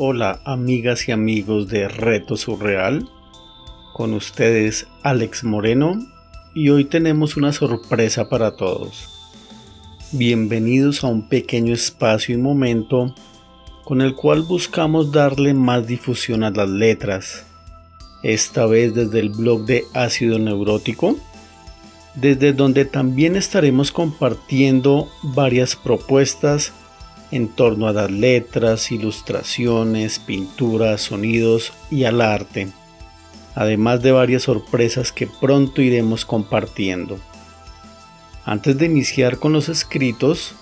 Hola amigas y amigos de Reto Surreal, con ustedes Alex Moreno y hoy tenemos una sorpresa para todos. Bienvenidos a un pequeño espacio y momento con el cual buscamos darle más difusión a las letras, esta vez desde el blog de Ácido Neurótico, desde donde también estaremos compartiendo varias propuestas en torno a las letras, ilustraciones, pinturas, sonidos y al arte, además de varias sorpresas que pronto iremos compartiendo. Antes de iniciar con los escritos,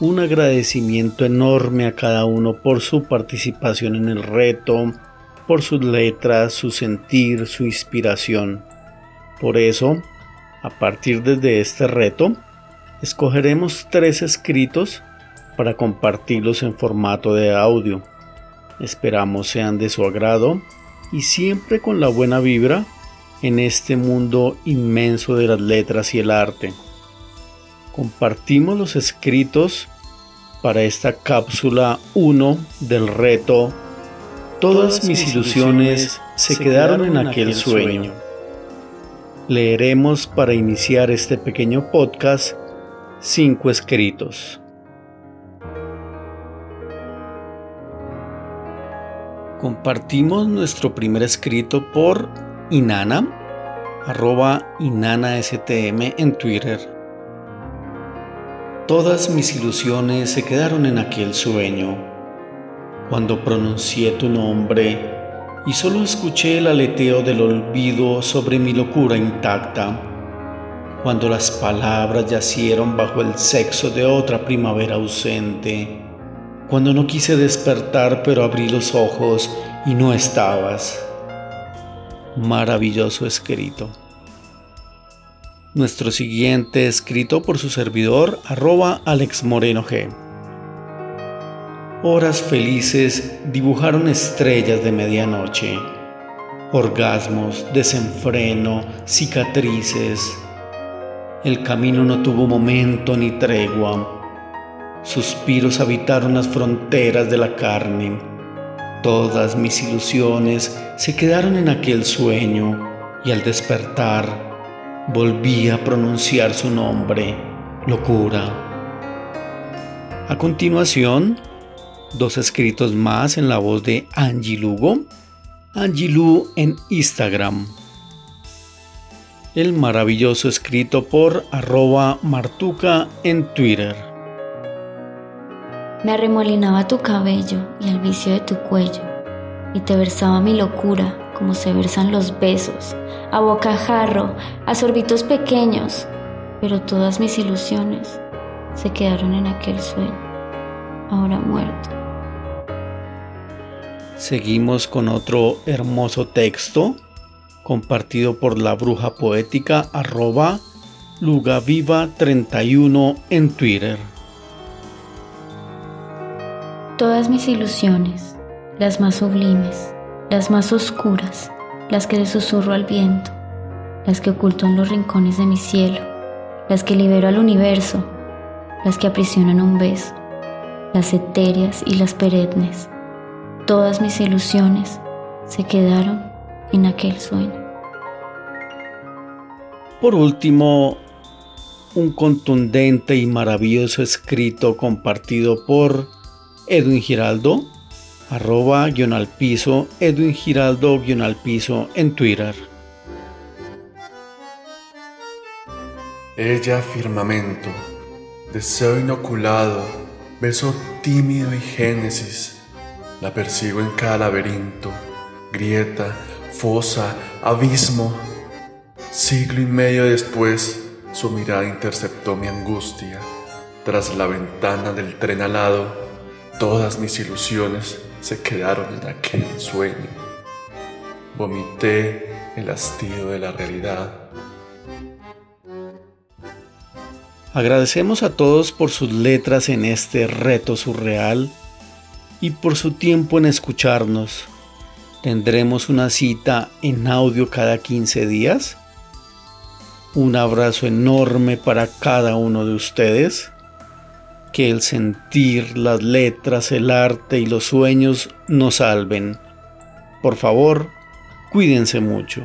un agradecimiento enorme a cada uno por su participación en el reto, por sus letras, su sentir, su inspiración. Por eso, a partir de este reto, escogeremos tres escritos para compartirlos en formato de audio. Esperamos sean de su agrado y siempre con la buena vibra en este mundo inmenso de las letras y el arte. Compartimos los escritos para esta cápsula 1 del reto Todas mis ilusiones se quedaron en aquel sueño. Leeremos para iniciar este pequeño podcast cinco escritos. Compartimos nuestro primer escrito por Inana, arroba InanaSTM en Twitter. Todas mis ilusiones se quedaron en aquel sueño, cuando pronuncié tu nombre y solo escuché el aleteo del olvido sobre mi locura intacta, cuando las palabras yacieron bajo el sexo de otra primavera ausente cuando no quise despertar pero abrí los ojos y no estabas. Maravilloso escrito. Nuestro siguiente escrito por su servidor arroba Alex Moreno G. Horas felices dibujaron estrellas de medianoche, orgasmos, desenfreno, cicatrices. El camino no tuvo momento ni tregua Suspiros habitaron las fronteras de la carne. Todas mis ilusiones se quedaron en aquel sueño y al despertar volví a pronunciar su nombre, locura. A continuación, dos escritos más en la voz de Angie Lugo, Angie Lu en Instagram. El maravilloso escrito por arroba martuca en Twitter. Me arremolinaba tu cabello y el vicio de tu cuello, y te versaba mi locura como se versan los besos, a bocajarro, a sorbitos pequeños, pero todas mis ilusiones se quedaron en aquel sueño, ahora muerto. Seguimos con otro hermoso texto compartido por la bruja poética arroba lugaviva31 en Twitter. Todas mis ilusiones, las más sublimes, las más oscuras, las que le susurro al viento, las que oculto en los rincones de mi cielo, las que libero al universo, las que aprisionan un beso, las etéreas y las perennes, todas mis ilusiones se quedaron en aquel sueño. Por último, un contundente y maravilloso escrito compartido por Edwin Giraldo, arroba guion al piso, Edwin Giraldo guion al piso en Twitter. Ella firmamento, deseo inoculado, beso tímido y génesis, la persigo en cada laberinto, grieta, fosa, abismo. Siglo y medio después, su mirada interceptó mi angustia. Tras la ventana del tren alado, Todas mis ilusiones se quedaron en aquel sueño. Vomité el hastío de la realidad. Agradecemos a todos por sus letras en este reto surreal y por su tiempo en escucharnos. Tendremos una cita en audio cada 15 días. Un abrazo enorme para cada uno de ustedes que el sentir, las letras, el arte y los sueños nos salven. Por favor, cuídense mucho.